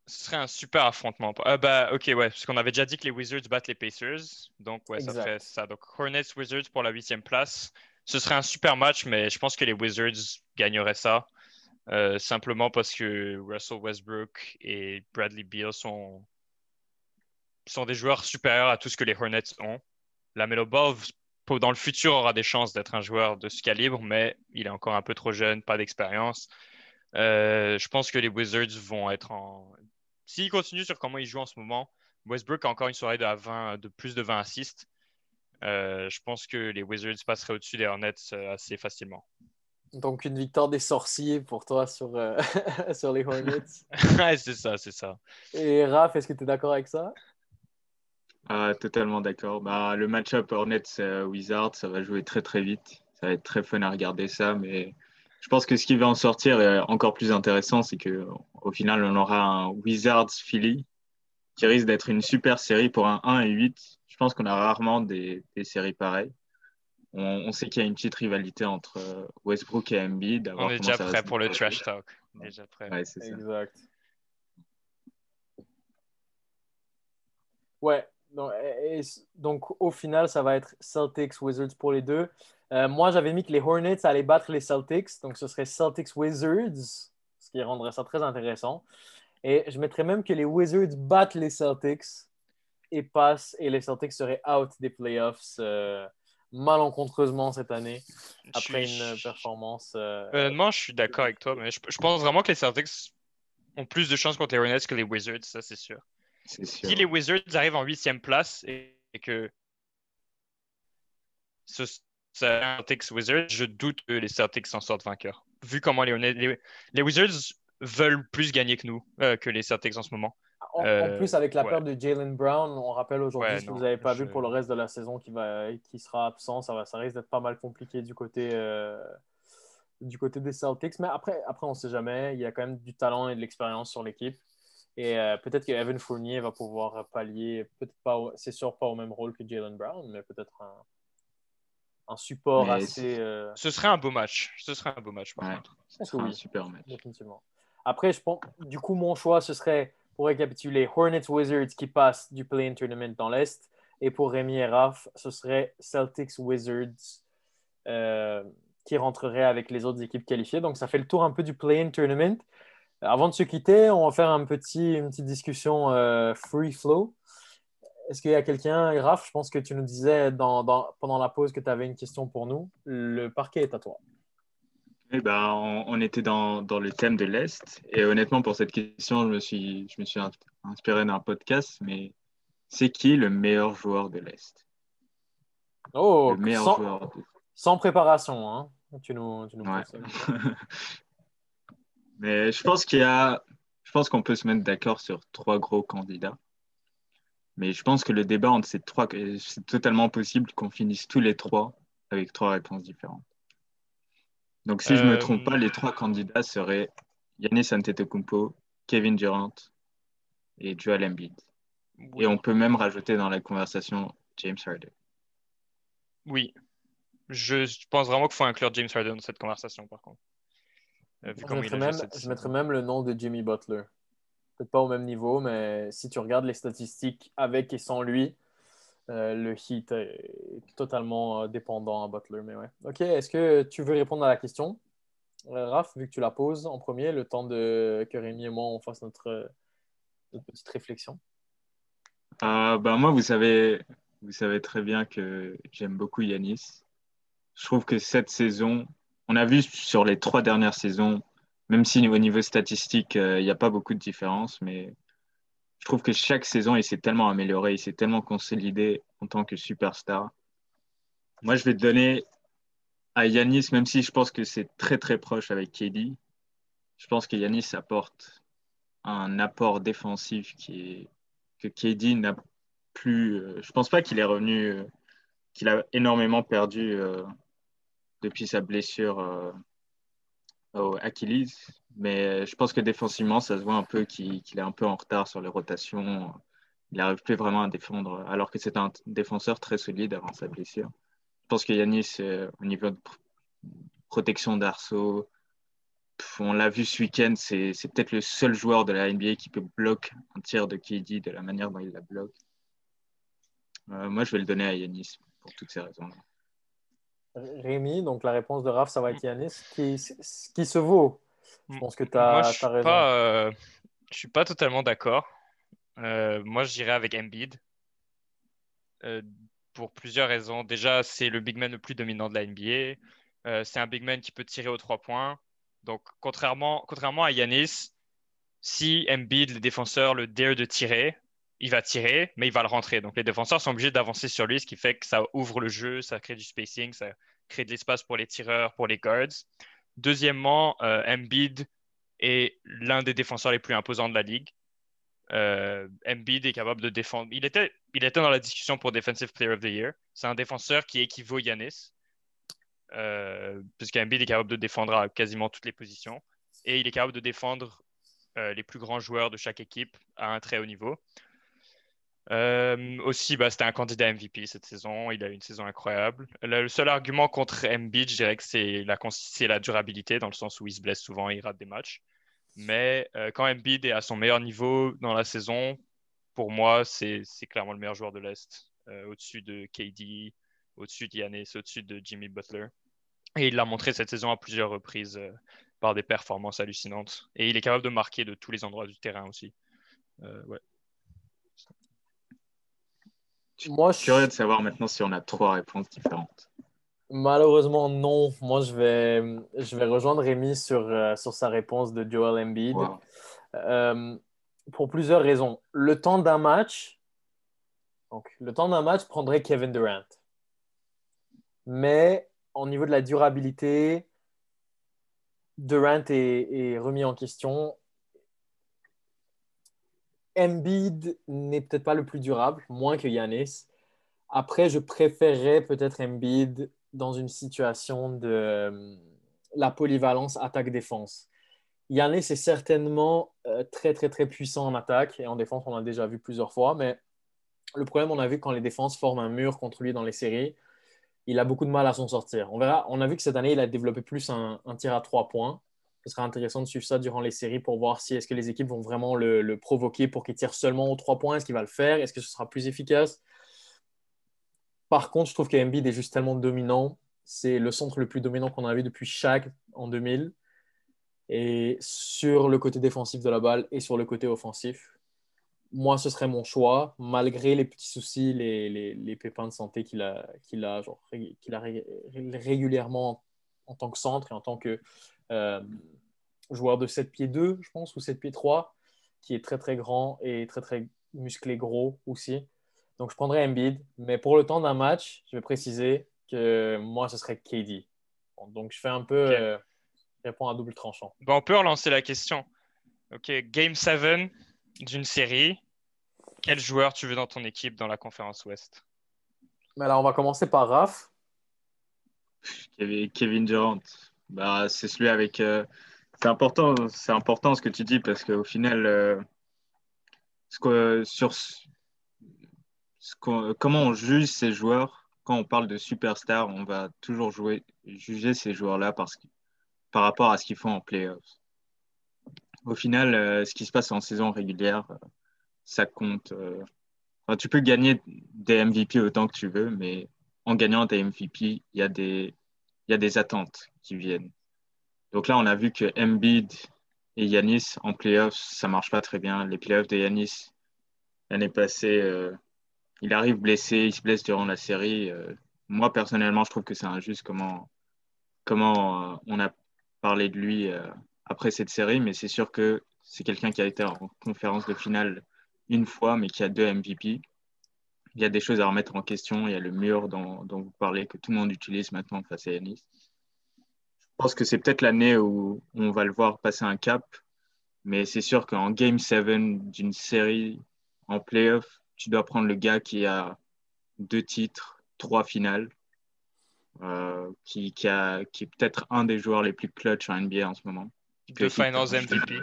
Ce serait un super affrontement. bah, ok, ouais, parce qu'on avait déjà dit que les Wizards battent les Pacers. Donc, ouais, ça ferait ça. Donc, Hornets, Wizards pour la huitième place ce serait un super match, mais je pense que les Wizards gagneraient ça. Euh, simplement parce que Russell Westbrook et Bradley Beal sont, sont des joueurs supérieurs à tout ce que les Hornets ont. La Melo Ball, dans le futur, aura des chances d'être un joueur de ce calibre, mais il est encore un peu trop jeune, pas d'expérience. Euh, je pense que les Wizards vont être en. S'ils continuent sur comment ils jouent en ce moment, Westbrook a encore une soirée de, 20, de plus de 20 assists. Euh, je pense que les Wizards passeraient au-dessus des Hornets assez facilement. Donc une victoire des sorciers pour toi sur, euh, *laughs* sur les Hornets. *laughs* c'est ça, c'est ça. Et Raph, est-ce que tu es d'accord avec ça? Ah, Totalement d'accord. Bah, le match-up Hornets-Wizards, ça va jouer très très vite. Ça va être très fun à regarder ça, mais je pense que ce qui va en sortir est encore plus intéressant, c'est qu'au final, on aura un Wizards-Philly qui risque d'être une super série pour un 1 et 8 je pense qu'on a rarement des, séries pareilles. On, sait qu'il y a une petite rivalité entre Westbrook et Embiid. On est déjà prêt pour le trash talk. Déjà prêt. Ouais, c'est exact. Ouais. Donc, donc, au final, ça va être Celtics Wizards pour les deux. Euh, moi, j'avais mis que les Hornets allaient battre les Celtics. Donc, ce serait Celtics Wizards, ce qui rendrait ça très intéressant. Et je mettrais même que les Wizards battent les Celtics et passent, et les Celtics seraient out des playoffs euh, malencontreusement cette année, après une performance. Euh, Honnêtement, je suis d'accord avec toi, mais je, pense vraiment que les Celtics ont plus de chances contre les Hornets que les Wizards, ça c'est sûr. Si les Wizards arrivent en huitième place et, que ce Celtics Wizards, je doute que les Celtics s'en sortent vainqueurs. Vu comment les, les, Wizards veulent plus gagner que nous, euh, que les Celtics en ce moment. En, euh, plus, avec la perte de Jalen Brown, on rappelle aujourd'hui, si vous n'avez pas vu pour le reste de la saison qui, va, qui sera absent, ça, va, ça risque d'être pas mal compliqué du côté, euh, du côté des Celtics. Mais après, après on ne sait jamais. Il y a quand même du talent et de l'expérience sur l'équipe. Et peut-être que Evan Fournier va pouvoir pallier, peut-être pas, c'est sûr pas au même rôle que Jalen Brown, mais peut-être un, un support assez. Euh, ce serait un beau match. Ce serait un beau match, par contre. Ce un super match. Définitivement. Après, je pense, du coup, mon choix, ce serait, pour récapituler, Hornets Wizards qui passe du Play-in Tournament dans l'Est. Et pour Rémi et Raph, ce serait Celtics Wizards euh, qui rentrerait avec les autres équipes qualifiées. Donc, ça fait le tour un peu du Play-in Tournament. Avant de se quitter, on va faire un petit, une petite discussion euh, free flow. Est-ce qu'il y a quelqu'un, Raph, je pense que tu nous disais pendant la pause que tu avais une question pour nous. Le parquet est à toi. Eh ben, on, était dans, le thème de l'Est. Et honnêtement, pour cette question, je me suis, je me suis inspiré d'un podcast. Mais c'est qui le meilleur joueur de l'Est? Oh, le meilleur sans, joueur sans préparation. Hein. Tu nous, tu nous *laughs* Mais je pense qu'il y a. Je pense qu'on peut se mettre d'accord sur trois gros candidats. Mais je pense que le débat entre ces trois, c'est totalement possible qu'on finisse tous les trois avec trois réponses différentes. Donc, si je ne me trompe pas, les trois candidats seraient Yannis Antetokounmpo, Kevin Durant et Joel Embiid. Et on peut même rajouter dans la conversation James Harden. Oui. Je, pense vraiment qu'il faut inclure James Harden dans cette conversation, par contre. Euh, je mettrais même le nom de Jimmy Butler peut-être pas au même niveau, mais si tu regardes les statistiques avec et sans lui, euh, le Heat est totalement euh, dépendant à Butler. Mais ouais. Ok, est-ce que tu veux répondre à la question, euh, Raph, vu que tu la poses en premier, le temps de que Rémi et moi on fasse notre, petite réflexion ben Moi, vous savez, vous savez très bien que j'aime beaucoup Yanis. Je trouve que cette saison, on a vu sur les trois dernières saisons, même si au niveau statistique, euh, il n'y a pas beaucoup de différence, mais je trouve que chaque saison, il s'est tellement amélioré, il s'est tellement consolidé en tant que superstar. Moi, je vais donner à Yanis, même si je pense que c'est très très proche avec KD. Je pense que Yanis apporte un apport défensif qui est, que KD n'a plus. Euh, je pense pas qu'il est revenu, euh, qu'il a énormément perdu depuis sa blessure Achilles. Mais je pense que défensivement, ça se voit un peu qu'il est un peu en retard sur les rotations. Il n'arrive plus vraiment à défendre, alors que c'est un défenseur très solide avant sa blessure. Je pense que Yanis, euh, au niveau de protection d'arceau, on l'a vu ce week-end, c'est peut-être le seul joueur de la NBA qui peut bloquer un tir de KD de la manière dont il la bloque. Euh, moi, je vais le donner à Yanis pour toutes ces raisons. Rémi, donc la réponse de Raph, ça va être Yanis, qui, qui se vaut. Je pense que tu as, moi, je raison. Pas, euh, je suis pas totalement d'accord. Euh, moi, je dirais avec Embiid. Euh, pour plusieurs raisons. Déjà, c'est le big man le plus dominant de la NBA. c'est un big man qui peut tirer aux trois points. Donc, contrairement, contrairement à Yanis, si Embiid, le défenseur, le dare de tirer, il va tirer, mais il va le rentrer. Donc les défenseurs sont obligés d'avancer sur lui, ce qui fait que ça ouvre le jeu, ça crée du spacing, ça crée de l'espace pour les tireurs, pour les guards. Deuxièmement, euh, Embiid est l'un des défenseurs les plus imposants de la ligue. Euh, Embiid est capable de défendre. Il était, il était dans la discussion pour Defensive Player of the Year. C'est un défenseur qui équivaut à Yanis, euh, puisqu'Embiid est capable de défendre à quasiment toutes les positions. Et il est capable de défendre euh, les plus grands joueurs de chaque équipe à un très haut niveau. Euh, aussi, bah, c'était un candidat MVP cette saison. Il a eu une saison incroyable. Le, seul argument contre Embiid, je dirais que c'est la, durabilité, dans le sens où il se blesse souvent et il rate des matchs. Mais euh, quand Embiid est à son meilleur niveau dans la saison, pour moi, c'est clairement le meilleur joueur de l'Est. Euh, au-dessus de KD, au-dessus d'Yanis, au-dessus de Jimmy Butler. Et il l'a montré cette saison à plusieurs reprises par des performances hallucinantes. Et il est capable de marquer de tous les endroits du terrain aussi. ouais. Moi, je suis curieux de savoir maintenant si on a trois réponses différentes. Malheureusement, non. Moi, je vais, je vais rejoindre Rémi sur, euh, sur sa réponse de Joel Embiid. Euh, pour plusieurs raisons. Le temps d'un match, donc, le temps d'un match prendrait Kevin Durant. Mais au niveau de la durabilité, Durant est, est remis en question Embiid n'est peut-être pas le plus durable, moins que Yanis. Après, je préférerais peut-être Embiid dans une situation de euh, la polyvalence attaque-défense. Yanis est certainement euh, très, très, très puissant en attaque et en défense, on l'a déjà vu plusieurs fois, mais le problème, on a vu quand les défenses forment un mur contre lui dans les séries, il a beaucoup de mal à s'en sortir. On verra, on a vu que cette année, il a développé plus un tir à trois points ce sera intéressant de suivre ça durant les séries pour voir si est-ce que les équipes vont vraiment le, provoquer pour qu'il tire seulement aux trois points? Est-ce qu'il va le faire? Est-ce que ce sera plus efficace? Par contre, je trouve qu'Embiid est juste tellement dominant. C'est le centre le plus dominant qu'on a vu depuis Shaq en 2000. Et sur le côté défensif de la balle et sur le côté offensif, moi, ce serait mon choix, malgré les petits soucis, les, pépins de santé qu'il a, qu'il a, qu'il a régulièrement en tant que centre et en tant que euh, joueur de 7 pieds 2, je pense, ou 7 pieds 3, qui est très très grand et très très musclé gros aussi. Donc je prendrais Embiid, mais pour le temps d'un match, je vais préciser que moi ce serait KD. donc je fais un peu okay. Euh, à double tranchant. Bon, on peut relancer la question. Ok, Game 7 d'une série. Quel joueur tu veux dans ton équipe dans la conférence Ouest? Alors on va commencer par Raph. Kevin Durant. Bah, c'est celui avec. Euh, c'est important, ce que tu dis parce qu'au final, euh, sur comment on juge ces joueurs, quand on parle de superstars, on va toujours juger ces joueurs-là par rapport à ce qu'ils font en playoffs. Au final, euh, ce qui se passe en saison régulière, ça compte. tu peux gagner des MVP autant que tu veux, mais en gagnant des MVP, il y a des attentes qui viennent. Donc là, on a vu que Embiid et Yanis en playoffs, ça marche pas très bien. Les playoffs de Yanis, l'année passée, euh, il arrive blessé, il se blesse durant la série. Euh, moi, personnellement, je trouve que c'est injuste comment, comment euh, on a parlé de lui après cette série, mais c'est sûr que c'est quelqu'un qui a été en conférence de finale une fois, mais qui a deux MVP. Il y a des choses à remettre en question. Il y a le mur dont, dont vous parlez que tout le monde utilise maintenant face à Yanis. Je pense que c'est peut-être l'année où on va le voir passer un cap, mais c'est sûr qu'en Game 7 d'une série en playoff, tu dois prendre le gars qui a deux titres, trois finales, euh, qui, qui, a, qui est peut-être un des joueurs les plus clutch en NBA en ce moment. De Finals MVP.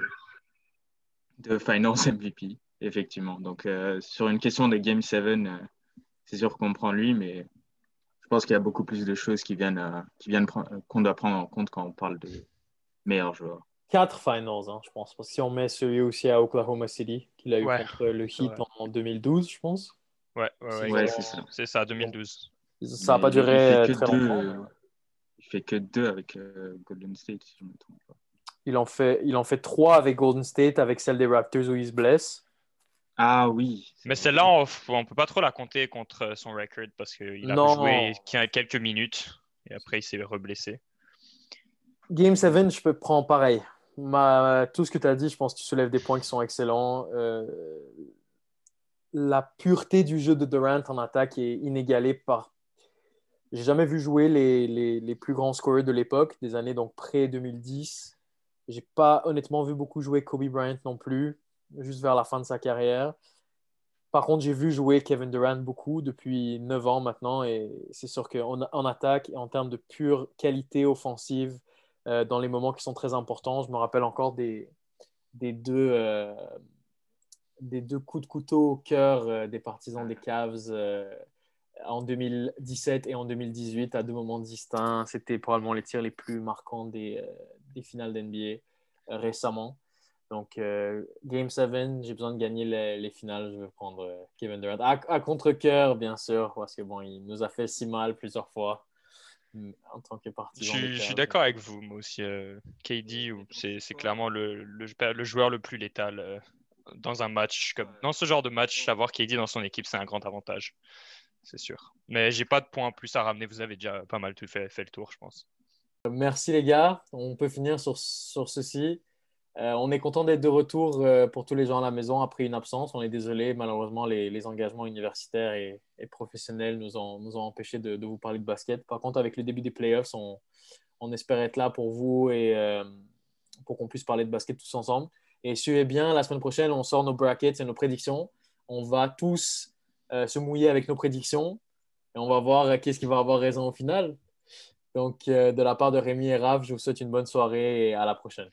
De Finals *laughs* MVP, effectivement. Donc, euh, sur une question de Game 7, euh, c'est sûr qu'on prend lui, mais je pense qu'il y a beaucoup plus de choses qui viennent, euh, qui viennent qu'on doit prendre en compte quand on parle de meilleurs joueurs. Quatre finals, hein, je pense. Parce que si on met celui aussi à Oklahoma City, qu'il a eu contre le Heat en 2012, je pense. Ouais, ouais, c'est ça. C'est ça, 2012. Ça n'a pas duré euh, très longtemps. Il fait que deux avec euh, Golden State, si je ne me trompe pas. Il en, fait, il en fait trois avec Golden State, avec celle des Raptors où il se blesse. Ah oui. Mais celle-là, on ne peut pas trop la compter contre son record parce qu'il a joué quelques minutes et après il s'est reblessé. Game 7, je peux prendre pareil. Ma, tout ce que tu as dit, je pense que tu soulèves des points qui sont excellents. Euh, la pureté du jeu de Durant en attaque est inégalée par. J'ai jamais vu jouer les, les, les plus grands scoreurs de l'époque, des années donc près 2010. J'ai pas honnêtement vu beaucoup jouer Kobe Bryant non plus juste vers la fin de sa carrière. Par contre, j'ai vu jouer Kevin Durant beaucoup depuis 9 ans maintenant et c'est sûr qu'en en attaque et en termes de pure qualité offensive, euh, dans les moments qui sont très importants, je me rappelle encore des, euh, deux coups de couteau au cœur des partisans des Cavs en 2017 et en 2018 à deux moments distincts. C'était probablement les tirs les plus marquants des, des finales d'NBA récemment. Donc, Game 7, j'ai besoin de gagner les, finales. Je vais prendre Kevin Durant. À, contre-coeur, bien sûr, parce que bon, il nous a fait si mal plusieurs fois en tant que partisan. Je, suis d'accord avec vous, moi aussi. KD, c'est clairement le, le, joueur le plus létal dans un match. Comme, dans ce genre de match, avoir KD dans son équipe, c'est un grand avantage. C'est sûr. Mais j'ai pas de points plus à ramener. Vous avez déjà pas mal tout fait, fait le tour, je pense. Merci les gars. On peut finir sur, sur ceci. Euh, on est content d'être de retour euh, pour tous les gens à la maison après une absence. On est désolé, malheureusement, les, engagements universitaires et, professionnels nous ont, empêchés de, vous parler de basket. Par contre, avec le début des playoffs, on, on espère être là pour vous et euh, pour qu'on puisse parler de basket tous ensemble. Et suivez bien, la semaine prochaine, on sort nos brackets et nos prédictions. On va tous se mouiller avec nos prédictions et on va voir qui est-ce qui va avoir raison au final. Donc, de la part de Rémi et Raph, je vous souhaite une bonne soirée et à la prochaine.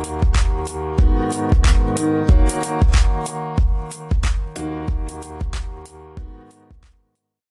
Thank you.